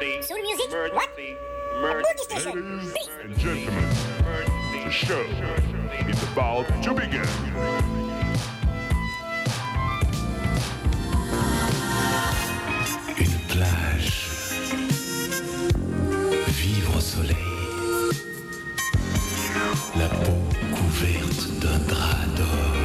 Emergency. Soul music. What? Emergency. Ladies and gentlemen, the show is about to begin. Une plage. Vivre au soleil. La peau couverte d'un drap d'or.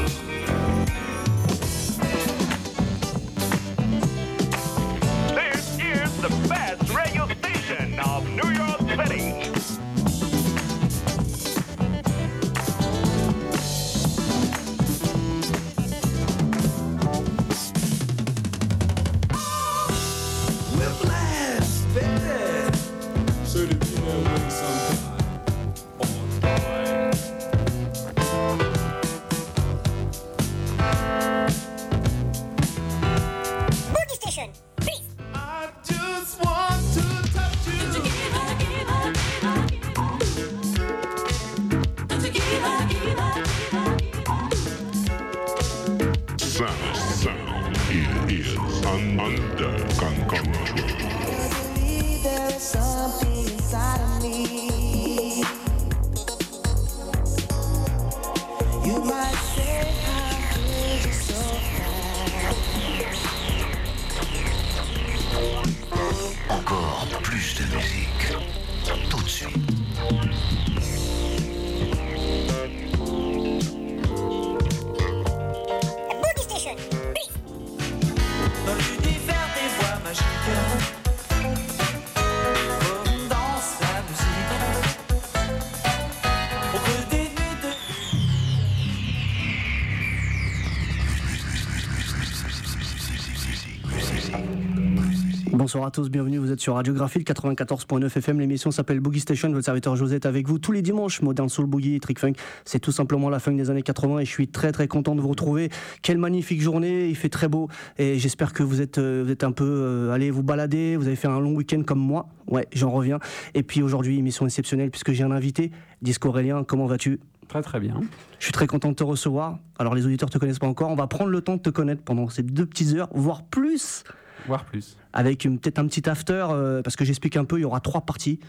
Bonsoir à tous, bienvenue, vous êtes sur Radiographie, le 94.9 FM, l'émission s'appelle Boogie Station, votre serviteur José est avec vous tous les dimanches, Modern Soul Boogie, Trick Funk, c'est tout simplement la funk des années 80 et je suis très très content de vous retrouver. Quelle magnifique journée, il fait très beau et j'espère que vous êtes, euh, vous êtes un peu euh, allé vous balader, vous avez fait un long week-end comme moi, ouais, j'en reviens. Et puis aujourd'hui, émission exceptionnelle puisque j'ai un invité, Disco Aurélien, comment vas-tu? Très très bien. je suis très content de te recevoir. Alors les auditeurs te connaissent pas encore. On va prendre le temps de te connaître pendant ces deux petites heures, voire plus, Voire plus. Avec peut-être un petit after, euh, parce que j'explique un peu, il y aura trois parties.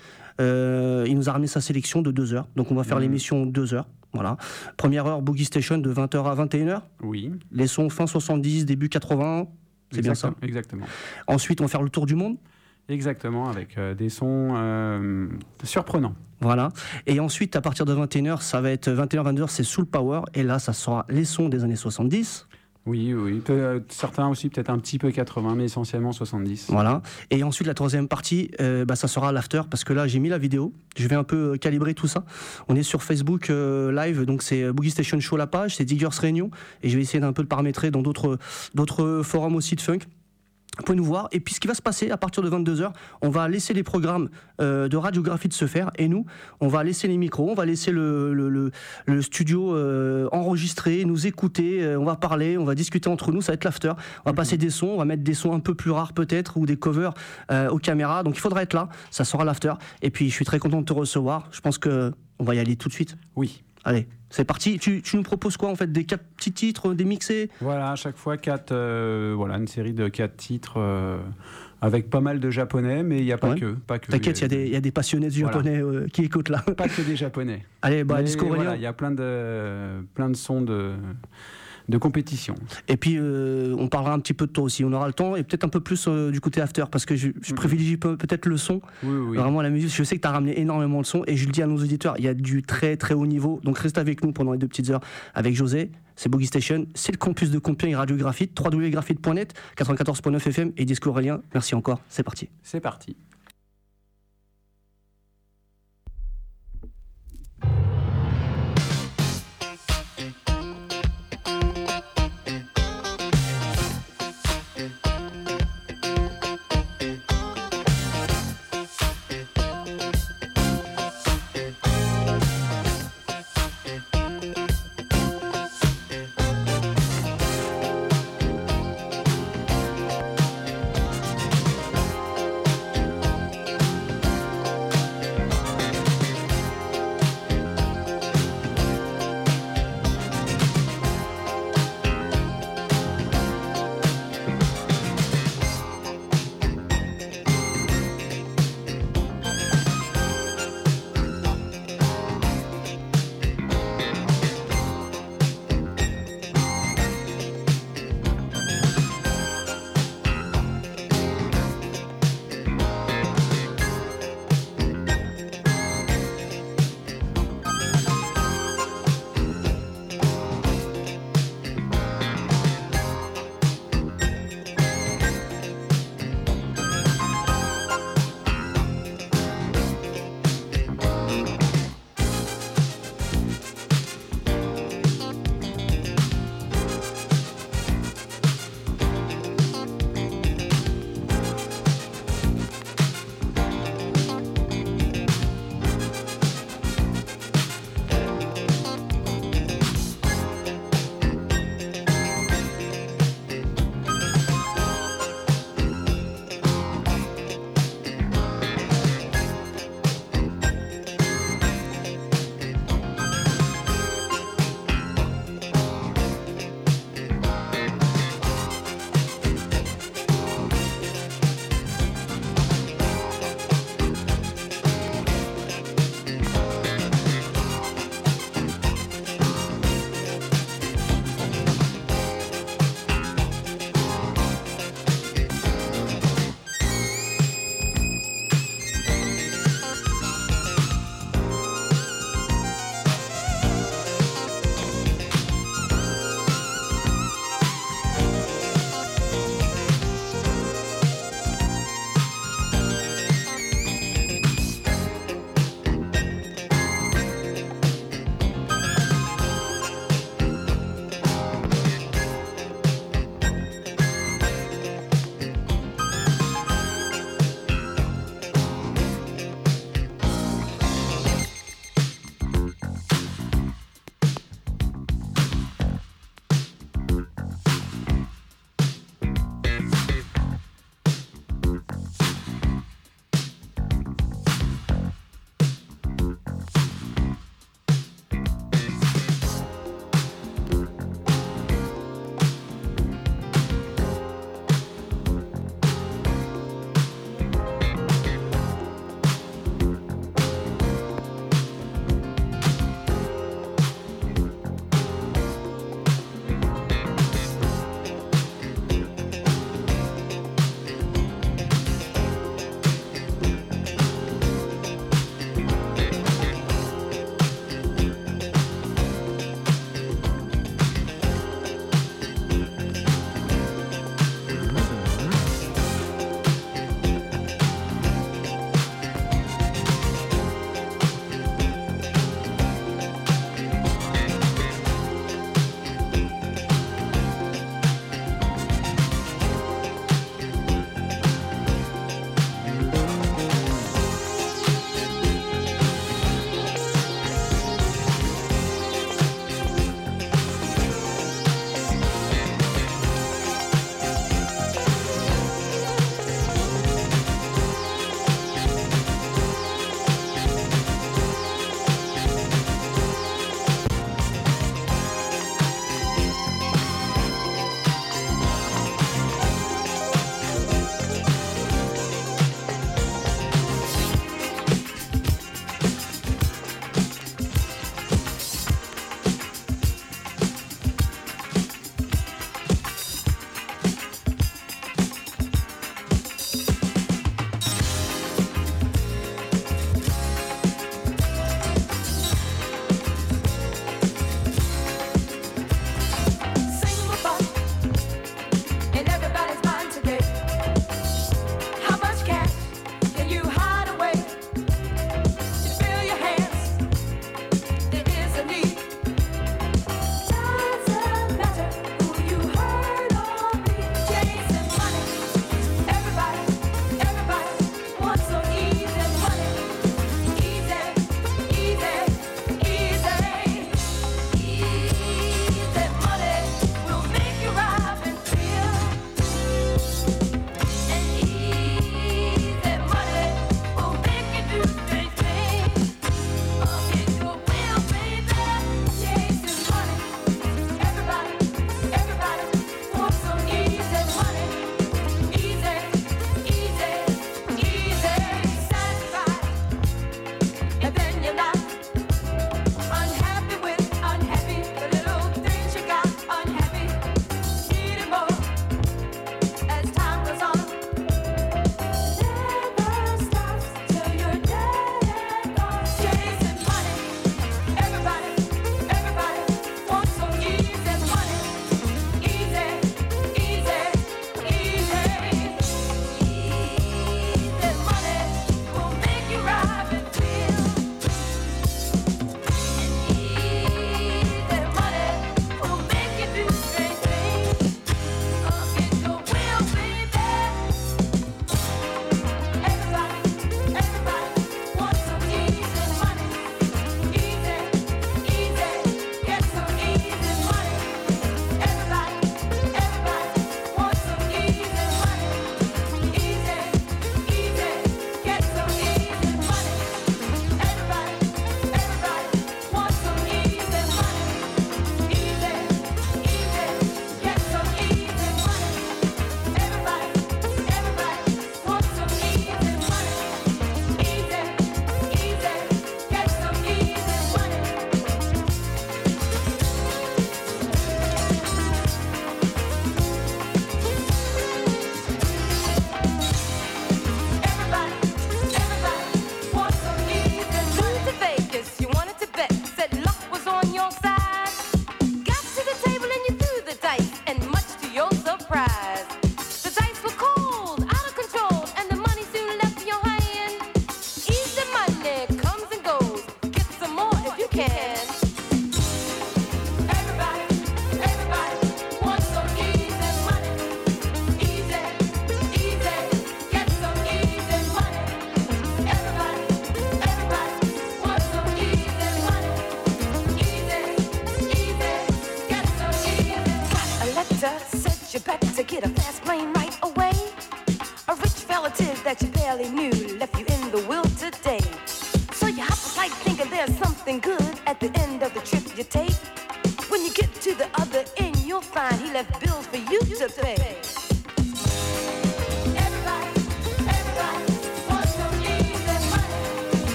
Euh, il nous a ramené sa sélection de deux heures, donc on va faire Mhm. l'émission deux heures. Voilà. Première heure, Boogie Station de 20h à 21h. Oui. Les sons fin 70, début 80. C'est bien ça. Exactement-. Ensuite, on va faire le tour du monde. Exactement, avec euh, des sons euh, surprenants. Voilà. Et ensuite, à partir de 21h, ça va être 21h, 22h, c'est Soul Power. Et là, ça sera les sons des années 70. Oui, oui. Euh, certains aussi, peut-être un petit peu 80, mais essentiellement 70. Voilà. Et ensuite, la troisième partie, euh, bah, ça sera l'after, parce que là, j'ai mis la vidéo. Je vais un peu euh, calibrer tout ça. On est sur Facebook Live, donc c'est Boogie Station Show la page, c'est Diggers Réunion. Et je vais essayer d'un peu de paramétrer dans d'autres forums aussi de funk. Vous pouvez nous voir. Et puis, ce qui va se passer à partir de 22h, on va laisser les programmes euh, de radiographie de se faire. Et nous, on va laisser les micros, on va laisser le, le, le- le studio euh, enregistrer, nous écouter, euh, on va parler, on va discuter entre nous. Ça va être l'after. On va passer des sons, on va mettre des sons un peu plus rares peut-être ou des covers aux caméras. Donc, il faudra être là. Ça sera l'after. Et puis, je suis très content de te recevoir. Je pense que on va y aller tout de suite. Oui. Allez, c'est parti. Tu, tu nous proposes quoi en fait? Des quatre petits titres, des mixés? Voilà, à chaque fois, quatre, euh, voilà, une série de quatre titres euh, avec pas mal de japonais, mais il n'y a pas Ouais. que. Pas que T'inquiète, il y a des- il y, a des passionnés du Voilà. japonais euh, qui écoutent là. Pas que des japonais. Allez, bah, voilà, il y a plein de, plein de sons de, de compétition. Et puis, euh, on parlera un petit peu de toi aussi. On aura le temps et peut-être un peu plus euh, du côté after parce que je, je privilégie peu- peut-être le son, Oui, oui. vraiment la musique. Je sais que tu as ramené énormément de son et je le dis à nos auditeurs, il y a du très très haut niveau. Donc, reste avec nous pendant les deux petites heures avec José. C'est Boogie Station, c'est le campus de Compiègne Radiographie, www.graphite.net, 94.9 FM et Disco Aurélien. Merci encore. C'est parti. C'est parti.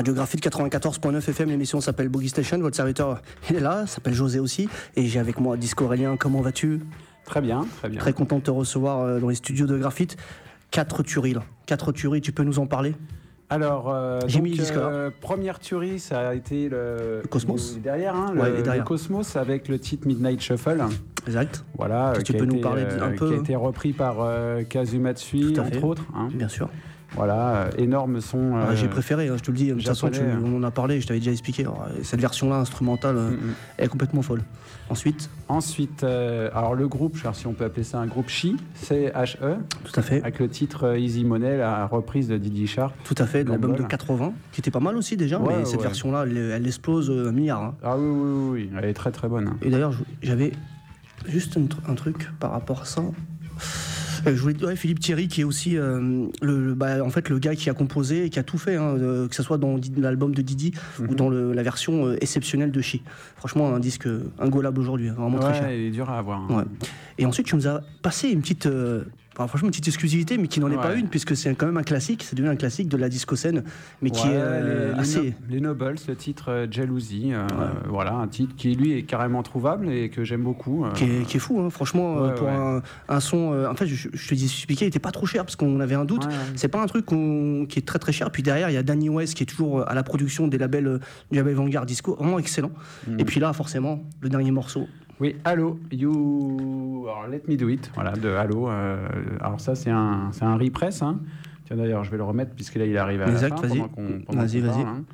Radiographie de 94.9 FM, l'émission s'appelle Boogie Station. Votre serviteur, il est là, s'appelle José aussi. Et j'ai avec moi Disco Aurélien. Comment vas-tu? Très bien, très bien. Très content de te recevoir euh, dans les studios de Graphite. Quatre tueries là. Quatre tueries, tu peux nous en parler? Alors, euh, donc, mis euh, première tuerie, ça a été le, Le Cosmos. le- derrière, hein, Ouais, le, les derrière. le Cosmos avec le titre Midnight Shuffle. Exact, Voilà, que tu peux nous été, parler euh, un peu Qui a été repris par euh, Kazumatsui, entre autres. hein. bien sûr. Voilà, euh, énorme son. Ah, euh, j'ai préféré, hein, je te le dis. De toute façon, tu- on en a parlé, je t'avais déjà expliqué. Alors, euh, cette version-là, instrumentale, euh, mm, mm. est complètement folle. Ensuite, Ensuite, euh, alors le groupe, je sais pas si on peut appeler ça un groupe Chi, C-H-E, tout à fait, avec le titre euh, Easy Money, la reprise de Didi Sharp. tout à fait, de l'album de L'album. 80, qui était pas mal aussi déjà, Ouais, mais cette version-là, elle, elle explose euh, un milliard. hein. Ah oui, oui, oui, oui, elle est très très bonne. hein. Et d'ailleurs, j'avais juste un truc par rapport à ça. Euh, Je voulais ouais, Philippe Thierry, qui est aussi euh, le, bah, en fait le gars qui a composé et qui a tout fait, hein, euh, que ce soit dans l'album de Didi Mhm. ou dans le- la version euh, exceptionnelle de Chi. Franchement, un disque ingolable aujourd'hui, hein, vraiment très cher. Il est dur à avoir. hein. Ouais. Et ensuite, tu nous as passé une petite, franchement, une petite exclusivité, mais qui n'en est pas une, puisque c'est quand même un classique. C'est devenu un classique de la disco scène, mais qui est euh, les, assez. Les Nobles, le titre euh, Jalousie, euh, voilà, un titre qui lui est carrément trouvable et que j'aime beaucoup. Qui est, qui est fou, hein, franchement, pour. Un, un son. en fait, je, je te dis expliqué, il était pas trop cher parce qu'on avait un doute. C'est pas un truc qui est très très cher. Puis derrière, il y a Danny West qui est toujours à la production des labels du label Vanguard Disco, vraiment excellent. Mm. Et puis là, forcément, le dernier morceau. Oui, Hello, You. Alors, Let Me Do It, voilà, de Hello. euh, alors, ça, c'est un, c'est un repress. Hein. Tiens, d'ailleurs, je vais le remettre puisque là, il arrive à Exact, la fin. vas-y. Vas-y, vas-y. hein.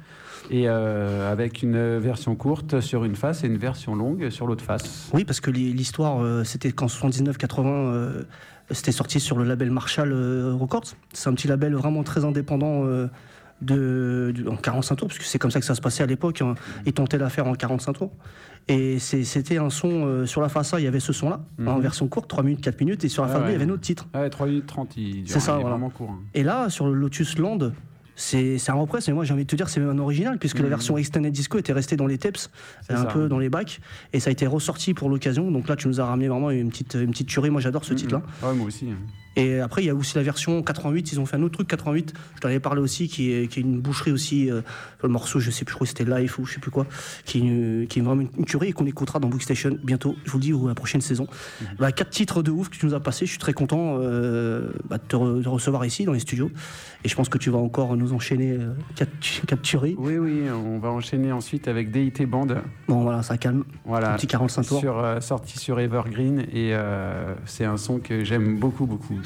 Et euh, avec une version courte sur une face et une version longue sur l'autre face. Oui, parce que l'hi- l'histoire, euh, c'était qu'en 79-80, euh, c'était sorti sur le label Marshall Records. C'est un petit label vraiment très indépendant de, de- en 45 tours, puisque c'est comme ça que ça se passait à l'époque. hein. Ils tentaient l'affaire en 45 tours. Et c'était un son, euh, sur la face A, il y avait ce son-là, Mhm. en version courte, 3 minutes, 4 minutes, et sur la face B, il y avait un autre titre. Ouais, 3 minutes 30, il, ça, voilà. vraiment court. hein. Et là, sur le Lotus Land, c'est un repress, mais moi j'ai envie de te dire, c'est même un original, puisque la Mhm. version Extended Disco était restée dans les tapes, un ça. peu dans les bacs, et ça a été ressorti pour l'occasion. Donc là, tu nous as ramené vraiment une petite, une petite tuerie. Moi j'adore ce Mhm. titre-là. Ouais, moi aussi. Et après, il y a aussi la version 88. Ils ont fait un autre truc 88. Je t'en avais parlé aussi, qui est, qui est une boucherie aussi. euh, le morceau, je sais plus, je crois que c'était Life ou je sais plus quoi, qui est, une- qui est vraiment une tuerie et qu'on écoutera dans Bookstation bientôt. Je vous le dis, ou la prochaine saison. Mhm. Bah, quatre titres de ouf que tu nous as passés. Je suis très content euh, bah, de te re- recevoir ici dans les studios. Et je pense que tu vas encore nous enchaîner euh, quatre, quatre tueries. Oui, oui, on va enchaîner ensuite avec DIT Band. Bon, voilà, ça calme. Voilà. Un petit 45 tours. Sur, euh, sorti sur Evergreen et c'est un son que j'aime beaucoup beaucoup.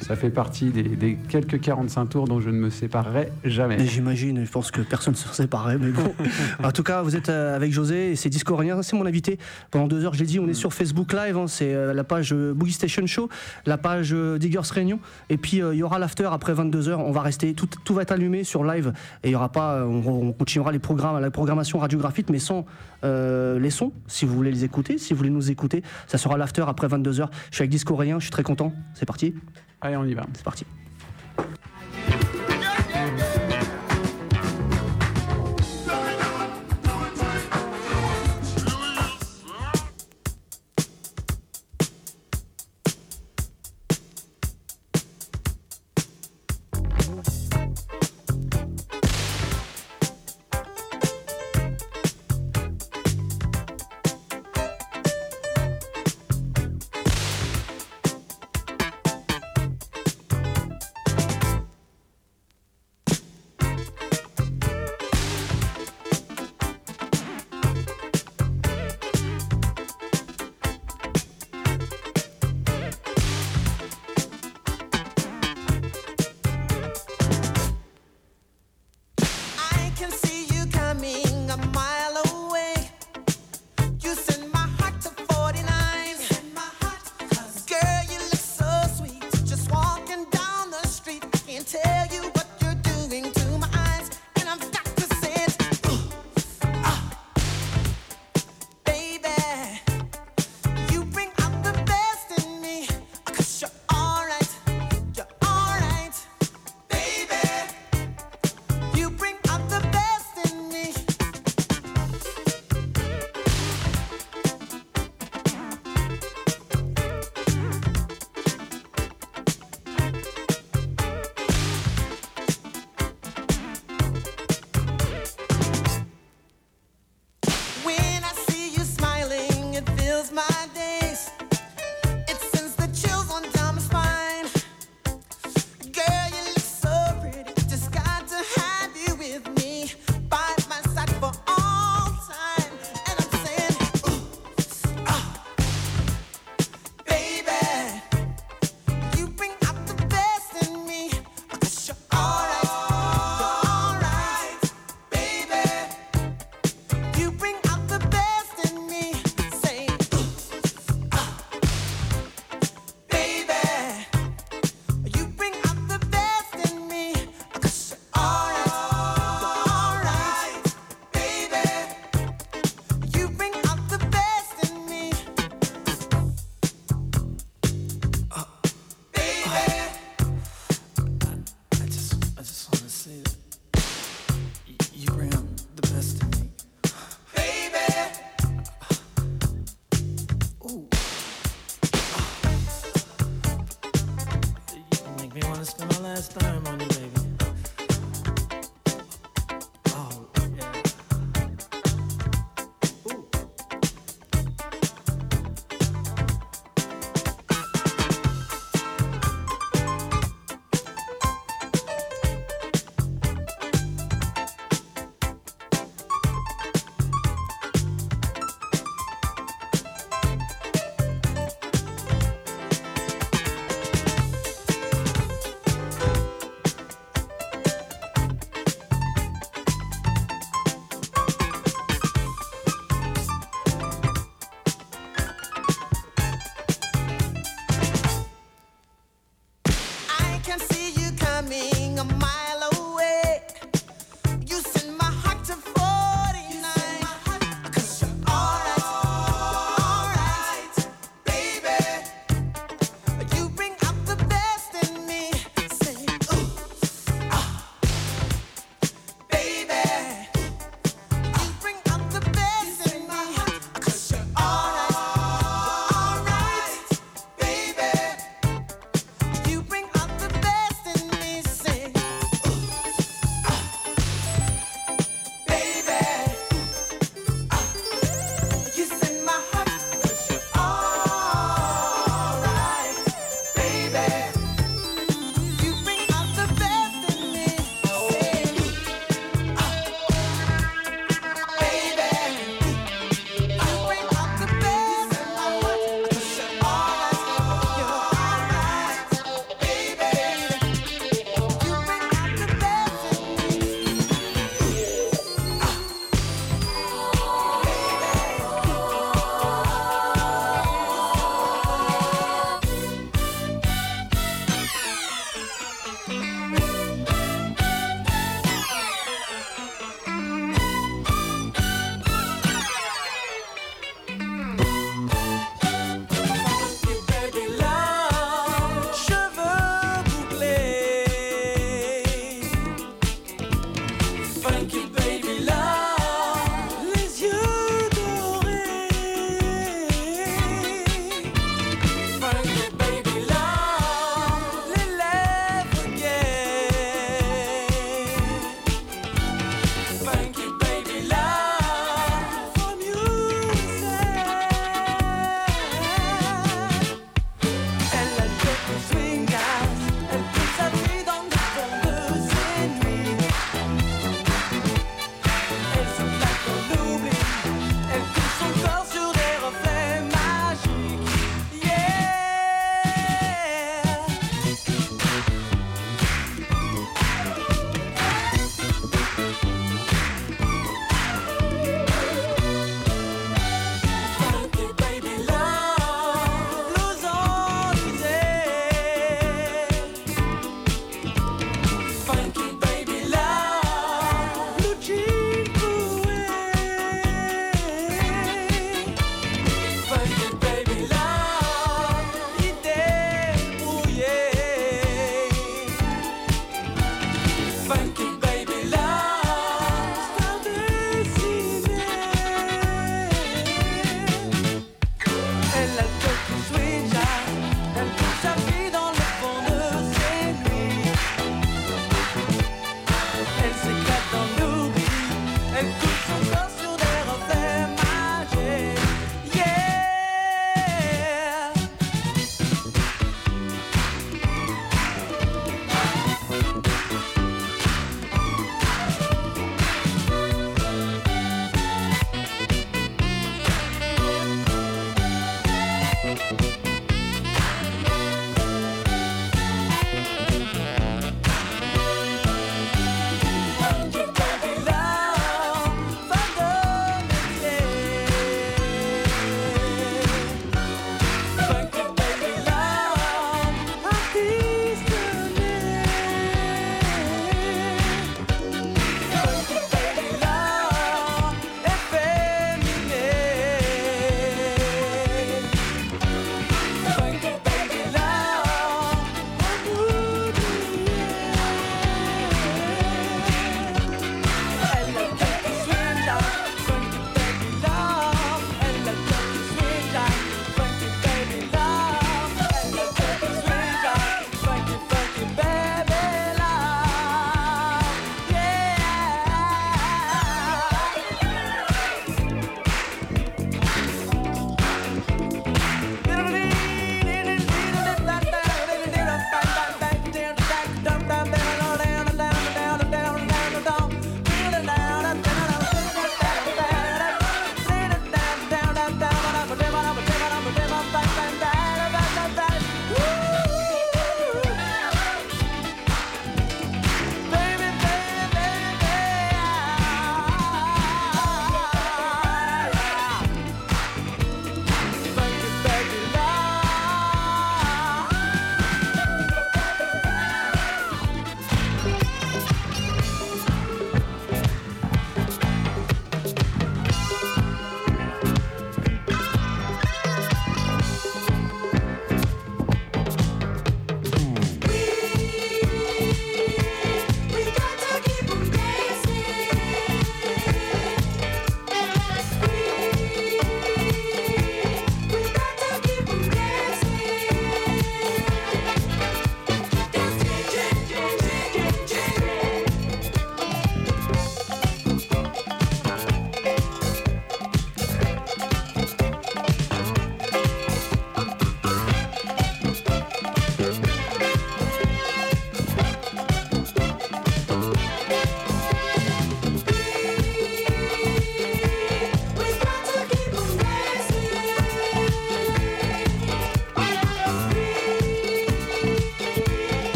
Ça fait partie des, des quelques 45 tours dont je ne me séparerai jamais. J'imagine, je pense que personne ne se séparait, mais bon. en tout cas, vous êtes euh, avec José et c'est Disco c'est mon invité. Pendant deux heures, je l'ai dit, on est sur Facebook Live, hein, c'est euh, la page euh, Boogie Station Show, la page Diggers Réunion, et puis euh, il y aura l'after après 22 heures. On va rester, tout, tout va être allumé sur live et il y aura pas, on, on continuera les programmes, la programmation radiographite, mais sans euh, les sons, si vous voulez les écouter, si vous voulez nous écouter, ça sera l'after après 22 heures. Je suis avec Disco je suis très content. C'est parti, Allez, on y va. c'est parti.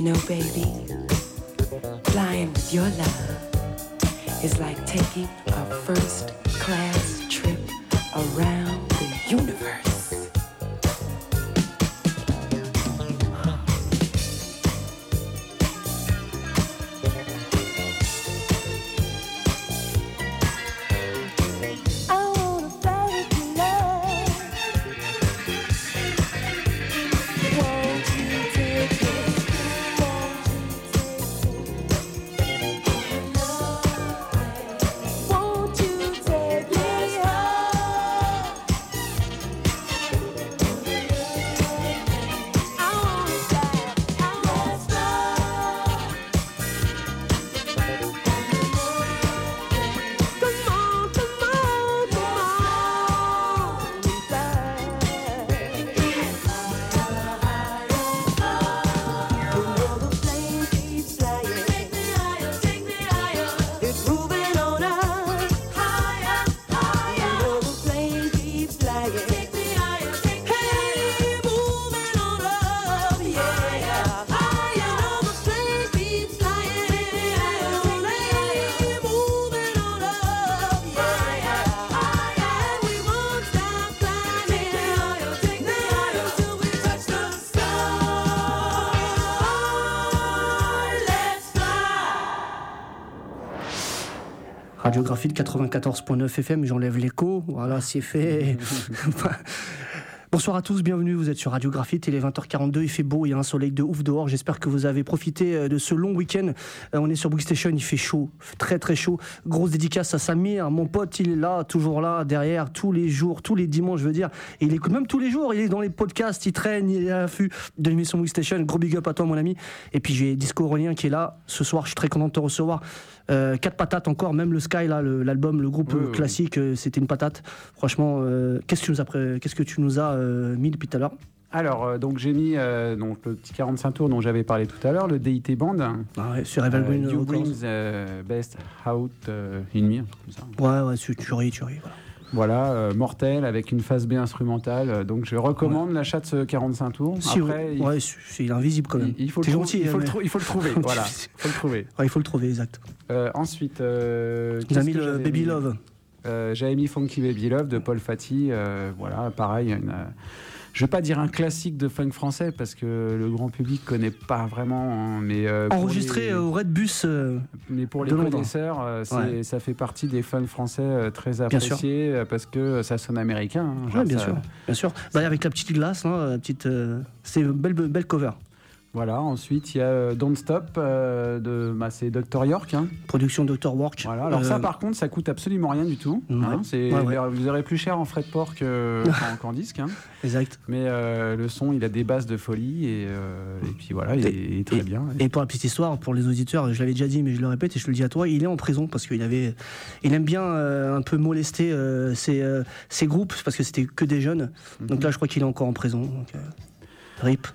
You know, baby, Radiographie de 94.9 FM, j'enlève l'écho, voilà, c'est fait. Bonsoir à tous, bienvenue, vous êtes sur Radiographie, il est 20h42, il fait beau, il y a un soleil de ouf dehors, j'espère que vous avez profité euh, de ce long week-end. Euh, On est sur Book Station, il fait chaud, très très chaud. Grosse dédicace à Samir, mon pote, il est là, toujours là, derrière, tous les jours, tous les dimanches, je veux dire. Et il écoute même tous les jours, il est dans les podcasts, il traîne, il est à l'affût de l'émission Book Station. Gros big up à toi, mon ami. Et puis j'ai Disco Aurélien qui est là ce soir, je suis très content de te recevoir. Euh, quatre patates encore, même le Sky, là, l'album, le, groupe Oui, euh, oui. classique, euh, c'était une patate. Franchement, qu'est-ce que tu nous as, pré- qu'est-ce que tu nous as mis depuis tout à l'heure? Alors, euh, donc j'ai mis euh, donc, le petit 45 tours dont j'avais parlé tout à l'heure, le DIT Band. ah ouais, Sur Euh, You. Brings euh, Best Out in Me, comme ça. Ouais, ouais, tu, tu ris, tu ris. Voilà. Voilà, euh, mortel avec une phase B instrumentale. euh, Donc je recommande l'achat de ce 45 tours. Si, Après, ouais, il, ouais, c'est c'est invisible quand même. il- il faut, le gentil, il, faut hein, le il faut le trouver. voilà, il faut le trouver. Ouais, il faut le trouver, exact. Euh, ensuite, euh, mis le Baby Love. J'avais mis Funky Baby Love de Paul Fati. voilà, pareil. Une, je vais pas dire un classique de funk français parce que le grand public connaît pas vraiment. hein, mais euh, Enregistré les- euh, au Red Bus. euh, Mais pour les connaisseurs, euh, Ouais. ça fait partie des fans français très appréciés parce que ça sonne américain. hein, genre ouais, bien ça- sûr, bien sûr. Bah, avec la petite glace, petite, c'est une belle, belle cover. Voilà. Ensuite, il y a euh, Don't Stop euh, de, bah, c'est Dr York. hein. Production Dr. Work. Voilà. Alors Euh, ça, par contre, ça coûte absolument rien du tout. Hein. C'est- Ouais, ouais. Vous aurez plus cher en frais de port que- qu'en qu'en disque. hein. Exact. Mais euh, le son, il a des bases de folie et, euh, et puis voilà, il est, très bien. Et pour la petite histoire, pour les auditeurs, je l'avais déjà dit, mais je le répète et je te le dis à toi, il est en prison parce qu'il avait, il aime bien euh, un peu molester euh, ses, euh, ses groupes parce que c'était que des jeunes. Mhm. Donc là, je crois qu'il est encore en prison. donc, euh, rip.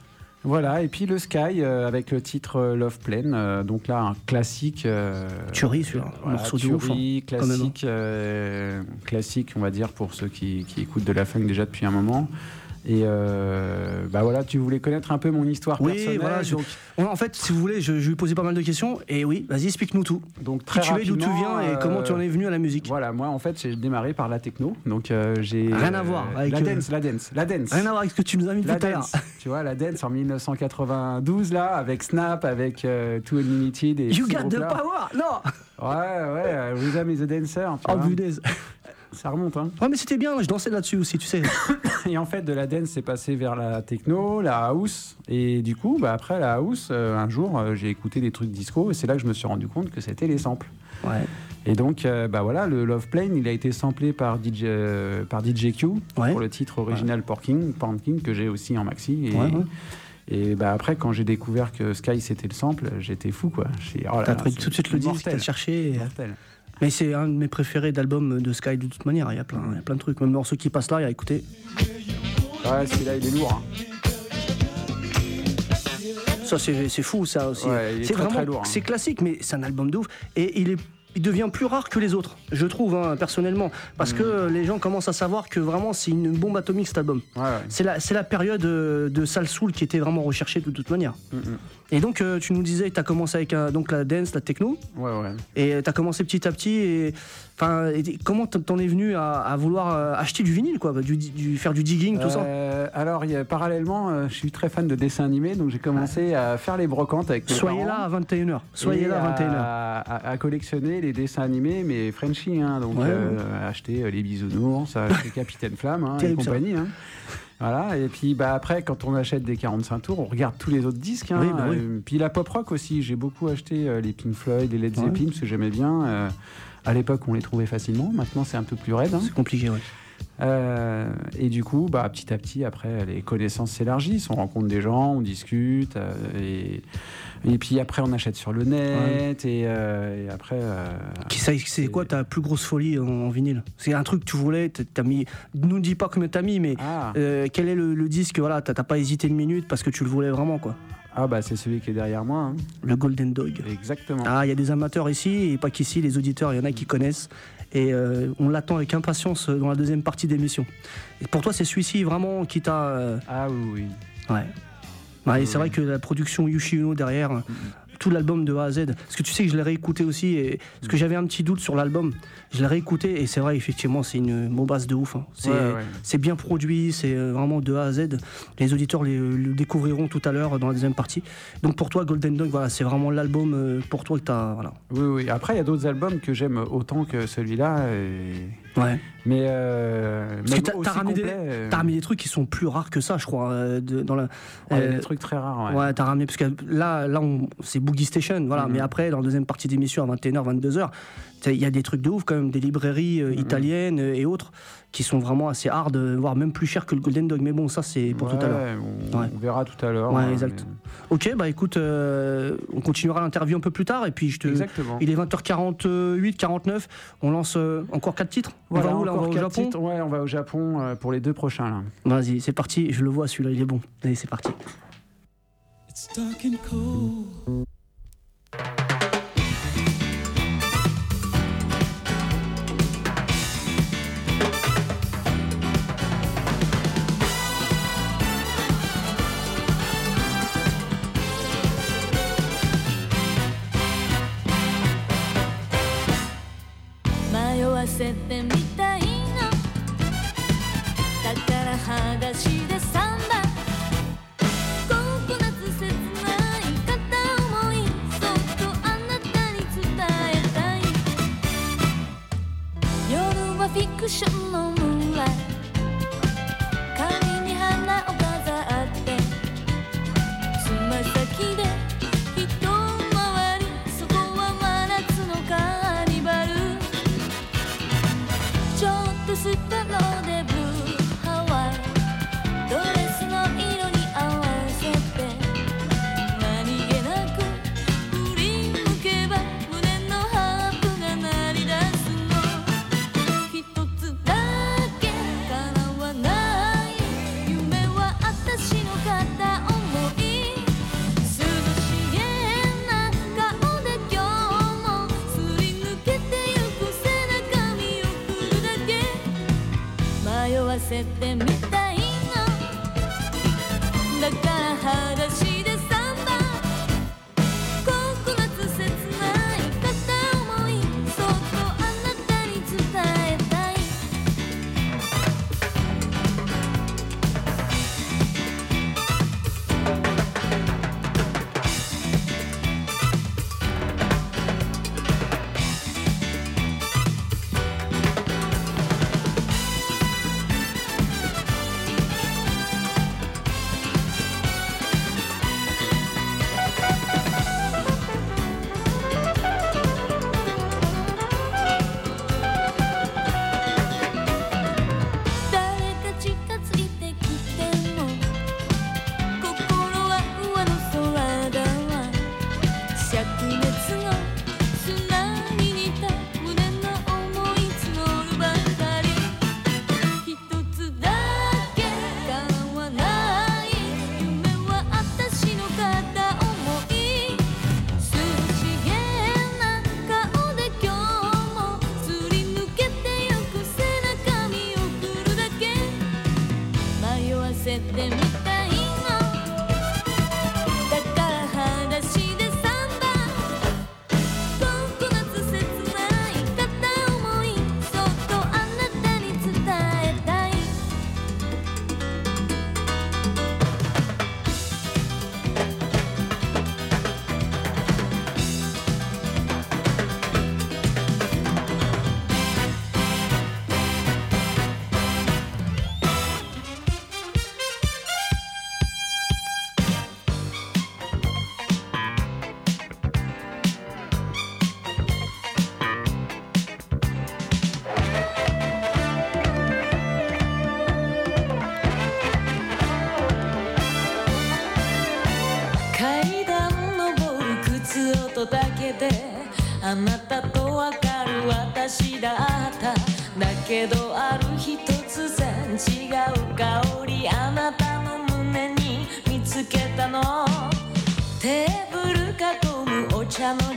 Voilà, et puis le Sky euh, avec le titre euh, Love Plane, euh, donc là un classique. euh, Tuerie, celui-là. voilà, Morceau de ouf, hein, hein. classique, euh, classique, on va dire pour ceux qui, qui écoutent de la funk déjà depuis un moment. Et euh, bah voilà, tu voulais connaître un peu mon histoire Oui, personnelle. voilà, je- En fait, si vous voulez, je, je lui posais pas mal de questions. Et oui, vas-y, explique-nous tout. donc Qui très tu es, d'où tu viens et comment tu en euh, es venu à la musique. Voilà, moi en fait j'ai démarré par la techno, donc euh, j'ai Rien à voir avec, la euh, dance, la dance, la dance. Rien à voir avec ce que tu nous as mis La tout à l'heure. tu vois, la dance en 1992 là, avec Snap, avec euh, Too Unlimited et You got the power Non Ouais, ouais, euh, Rhythm is a Dancer, tu Oh, vois. Ça remonte, hein. Ouais, mais c'était bien, je dansais là-dessus aussi, tu sais. Et en fait, de la dance, c'est passé vers la techno, la house. Et du coup, bah, après la house, euh, un jour, euh, j'ai écouté des trucs disco et c'est là que je me suis rendu compte que c'était les samples. Ouais. Et donc, euh, bah voilà, le Love Plane, il a été samplé par DJ, par DJ Q Ouais. pour le titre original Porking, Porking, que j'ai aussi en maxi. Et, Ouais, et bah après, quand j'ai découvert que Sky c'était le sample, j'étais fou quoi. J'ai- oh là T'as pris tout de suite le disque, t'as cherché. et- Mortel. Mais c'est un de mes préférés d'albums de Sky de toute manière. Il y a plein, il y a plein de trucs. Même morceau qui passe là, il y a écouté. Ouais, celui-là, il est lourd. hein. Ça, c'est fou, ça aussi. Ouais, c'est vraiment, très lourd, hein. c'est classique, mais c'est un album de ouf. Et il est il devient plus rare que les autres, je trouve, hein, personnellement. Parce Mm. que les gens commencent à savoir que vraiment, c'est une bombe atomique cet album. Ouais, ouais. C'est la, la période euh, de Sal Soul qui était vraiment recherchée de toute manière. Mm, Et donc, euh, tu nous disais, tu as commencé avec euh, donc, la dance, la techno, Ouais, ouais. et tu as commencé petit à petit. Et, enfin, comment t'en- es venu à, à vouloir euh, acheter du vinyle, quoi, du, du- faire du digging, tout ça alors, il y a- parallèlement, je suis très fan de dessins animés, donc j'ai commencé à faire les brocantes avec mes Soyez parents. là à 21h. Soyez là à 21h. à, à- à collectionner les dessins animés, mais Frenchy, hein, donc Ouais, acheter les bisounours, acheter Capitaine Flamme hein, et compagnie. hein. Voilà, et puis bah, après, quand on achète des 45 tours, on regarde tous les autres disques. hein. Oui, bah oui. Euh, puis la pop rock aussi, j'ai beaucoup acheté euh, les Pink Floyd, les Led Ouais. Zeppelin, parce que j'aimais bien. euh, à l'époque, on les trouvait facilement. Maintenant, c'est un peu plus raide. hein. C'est compliqué, ouais. Euh, et du coup, bah, petit à petit, après, les connaissances s'élargissent. On rencontre des gens, on discute. euh, et, et puis après, on achète sur le net. Et, euh, et après. C'est quoi ta plus grosse folie en, en vinyle? C'est un truc que tu voulais, t'as mis. Nous dis pas combien t'as mis, mais ah, quel est le, le disque Voilà, t'as t'as pas hésité une minute parce que tu le voulais vraiment, quoi. ah, bah, c'est celui qui est derrière moi. hein. Le Golden Dog. Exactement. Ah, il y a des amateurs ici et pas qu'ici, les auditeurs, il y en a qui connaissent. Et euh, on l'attend avec impatience dans la deuxième partie d'émission. Et pour toi, c'est celui-ci vraiment qui t'a. euh, Ah oui, oui. Ouais. Ouais, et c'est vrai que la production Yushi Uno derrière, tout l'album de A à Z. Parce que tu sais que je l'ai réécouté aussi, et parce que j'avais un petit doute sur l'album. Je l'ai réécouté, et c'est vrai, effectivement, c'est une bombasse de ouf. hein. C'est Ouais, ouais. c'est bien produit, c'est euh, vraiment de A à Z. Les auditeurs le découvriront tout à l'heure dans la deuxième partie. Donc pour toi, Golden Dog, voilà, c'est vraiment l'album euh, pour toi que t'as. Voilà. Oui, oui. Après, il y a d'autres albums que j'aime autant que celui-là. et- Ouais. Mais. Euh, Parce que t'as- ramené, euh, t'as ramené des trucs qui sont plus rares que ça, je crois. euh, de- dans la, ouais, euh, des trucs très rares. Ouais. Ouais, t'as ramené, parce que là, là c'est Boogie Station, voilà. Mhm. Mais après, dans la deuxième partie d'émission, à 21h, 22h, t'as- il y a des trucs de ouf quand même, des librairies Mhm. euh, italiennes et autres, qui sont vraiment assez hard, euh, voire même plus cher que le Golden Dog. Mais bon, ça, c'est pour tout à l'heure. On, Ouais. on verra tout à l'heure. Ouais, hein, exact. mais- Ok, bah écoute, euh, on continuera l'interview un peu plus tard, et puis je te. Exactement. Il est 20h48, 49. On lance euh, encore 4 titres? Voilà, on va où là? On va encore au quatre Japon? titres. Ouais, on va au Japon euh, pour les deux prochains. Là. Vas-y, c'est parti. Je le vois, celui-là, il est bon. Allez, c'est parti. It's dark and cold.「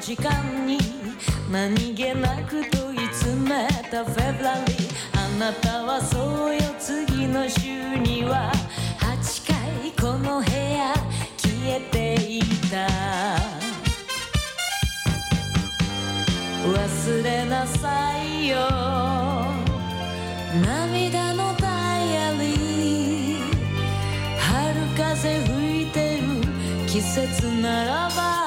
時間に何気なく問い詰めたフェブラリー。あなたはそうよ。次の週には8回この部屋消えていた。忘れなさいよ。涙のダイアリー。春風吹いてる。季節ならば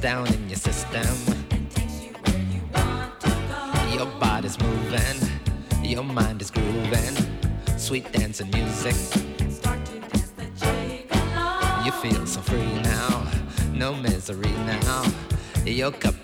down in your system. Your body's moving, your mind is grooving, sweet dancing music. You feel so free now, no misery now. Your cup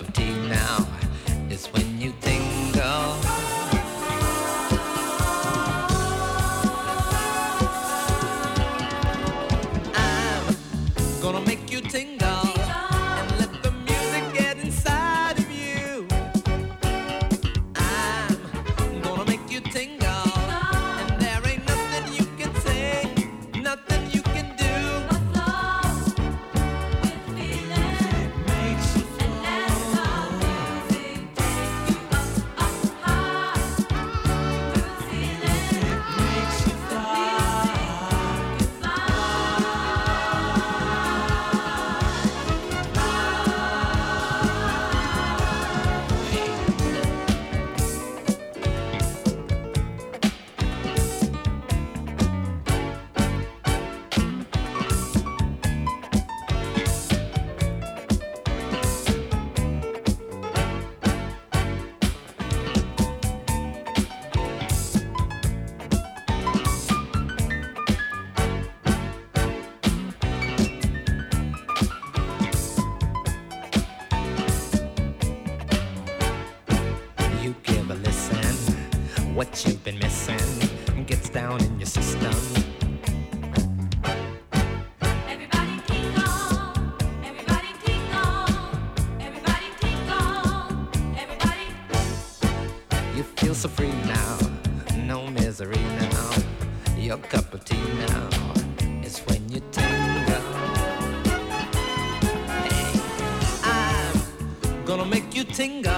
what you've been missing gets down in your system. Everybody tingle, everybody tingle, everybody tingle, everybody. You feel so free now, no misery now. Your cup of tea now is when you tingle. Hey, I'm gonna make you tingle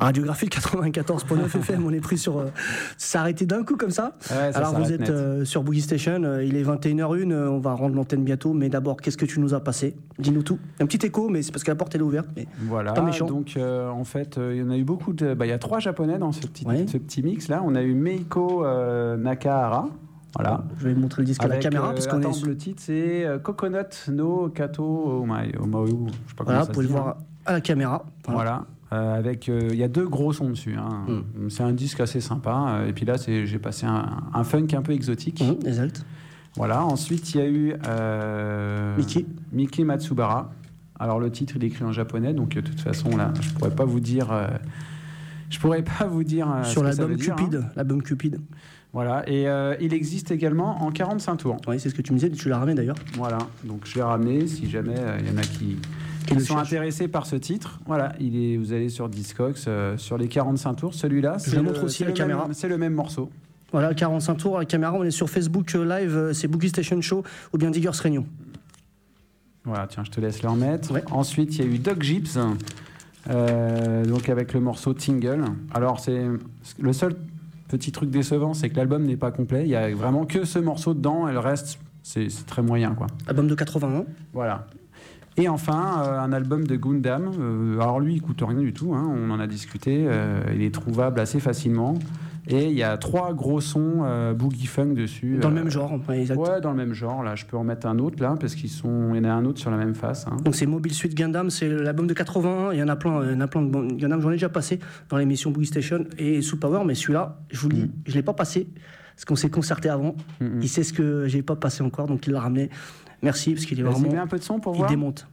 Radiographie 94.9 FM, on est pris sur. euh, arrêté d'un coup comme ça. Ouais, ça Alors vous êtes euh, sur Boogie Station, euh, il est 21h01, euh, on va rendre l'antenne bientôt, mais d'abord, qu'est-ce que tu nous as passé? Dis-nous tout. Un petit écho, mais c'est parce que la porte elle est ouverte. Mais... Voilà, Pas méchant. donc en fait, il y en a eu beaucoup de. bah, Il y a trois japonais dans ce petit, Ouais. ce petit mix là. On a eu Meiko Nakahara. Voilà. Je vais montrer le disque à la caméra euh, parce qu'on est. Le titre c'est Coconut no Kato. Omaru, je sais pas Voilà, vous pouvez le voir à la caméra. Voilà. Voilà. Euh, avec, euh, il y a deux gros sons dessus. hein. Mm. C'est un disque assez sympa. euh, Et puis là, j'ai passé un, un funk un peu exotique. Exact. Voilà. Ensuite, il y a eu Miki. Miki Matsubara Alors le titre il est écrit en japonais, donc de toute façon là, je pourrais pas vous dire. je pourrais pas vous dire Sur l'album Cupid. hein. L'album Cupid. Voilà, et euh, il existe également en 45 tours. Oui, c'est ce que tu me disais, tu l'as ramené d'ailleurs. Voilà, donc je l'ai ramené si jamais euh, il y en a qui, qui sont intéressés par ce titre. Voilà, il est, vous allez sur Discogs, euh, sur les 45 tours, celui-là, Je c'est le montre aussi la caméra. C'est le même morceau. Voilà, 45 tours à la caméra. On est sur Facebook euh, Live, euh, c'est Boogie Station Show ou bien Diggers Réunion. Voilà, tiens, je te laisse le remettre. Ouais. Ensuite, il y a eu Doc Gibbs, euh, donc avec le morceau Tingle. Alors, c'est le seul petit truc décevant, c'est que l'album n'est pas complet. Il y a vraiment que ce morceau dedans, et le reste, c'est c'est très moyen, quoi. Album de 81. Voilà. Et enfin, euh, un album de Gundam. Euh, alors lui, il coûte rien du tout. hein, on en a discuté. euh, il est trouvable assez facilement. Et il y a trois gros sons boogie funk dessus. Dans le même genre. ouais, exact. Ouais, dans le même genre. Là, je peux en mettre un autre là, parce qu'ils sont. Il y en a un autre sur la même face. hein. Donc c'est Mobile Suit Gundam, c'est l'album de 81. Il y en a plein, il y en a plein de Gundam. J'en ai déjà passé dans l'émission Boogie Station et Sous Power, mais celui-là, je vous le dis, Mm. je l'ai pas passé parce qu'on s'est concerté avant. Il sait ce que j'ai pas passé encore, donc il l'a ramené. Merci parce qu'il est vraiment. mets un peu de son pour il voir. démonte.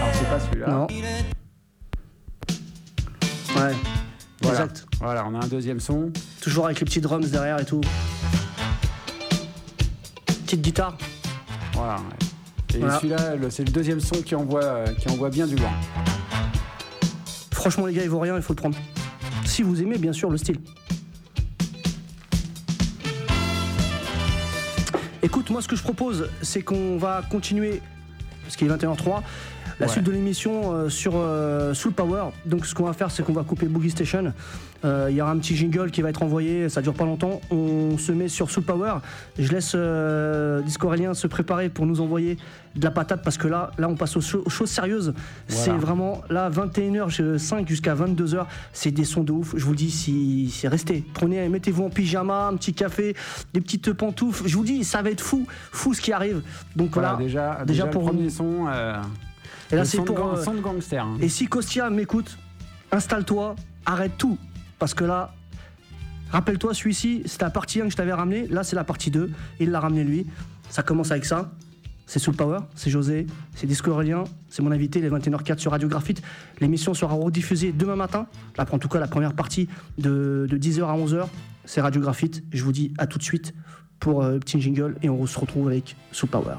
Alors c'est pas celui-là. Non. Ouais. Voilà. Exact. Voilà, on a un deuxième son. Toujours avec les petits drums derrière et tout. Petite guitare. Voilà. Et Voilà. celui-là, c'est le deuxième son qui envoie, euh, qui envoie bien du loin. Franchement, les gars, il vaut rien, il faut le prendre. Si vous aimez, bien sûr, le style. Écoute, moi, ce que je propose, c'est qu'on va continuer, parce qu'il est 21h03, la Ouais. suite de l'émission euh, sur euh, Soul Power. Donc, ce qu'on va faire, c'est qu'on va couper Boogie Station. Euh, Il y aura un petit jingle qui va être envoyé, ça dure pas longtemps. On se met sur Soul Power. Je laisse Disco Aurélien se préparer pour nous envoyer de la patate, parce que là, là on passe aux, cho- aux choses sérieuses. C'est vraiment là 21h5 jusqu'à 22h, c'est des sons de ouf. Je vous le dis, si c'est resté. Prenez, mettez-vous en pyjama, un petit café, des petites pantoufles. Je vous dis, ça va être fou, fou ce qui arrive. Donc Voilà, voilà. déjà, déjà déjà, pour le premier son. euh, Et là c'est pour. euh, de gangster. hein. Et si Kostia m'écoute, installe-toi, arrête tout, parce que là. Rappelle-toi, celui-ci, c'était la partie 1 que je t'avais ramené. Là, c'est la partie 2. Il l'a ramené lui. Ça commence avec ça. C'est Soul Power, c'est José, c'est Disco Aurélien, c'est mon invité, les 21h04 sur Radio Graphite. L'émission sera rediffusée demain matin. Là, en tout cas, la première partie de, de 10h à 11h, c'est Radio Graphite. Je vous dis à tout de suite pour euh, le petit jingle et on se retrouve avec Soul Power.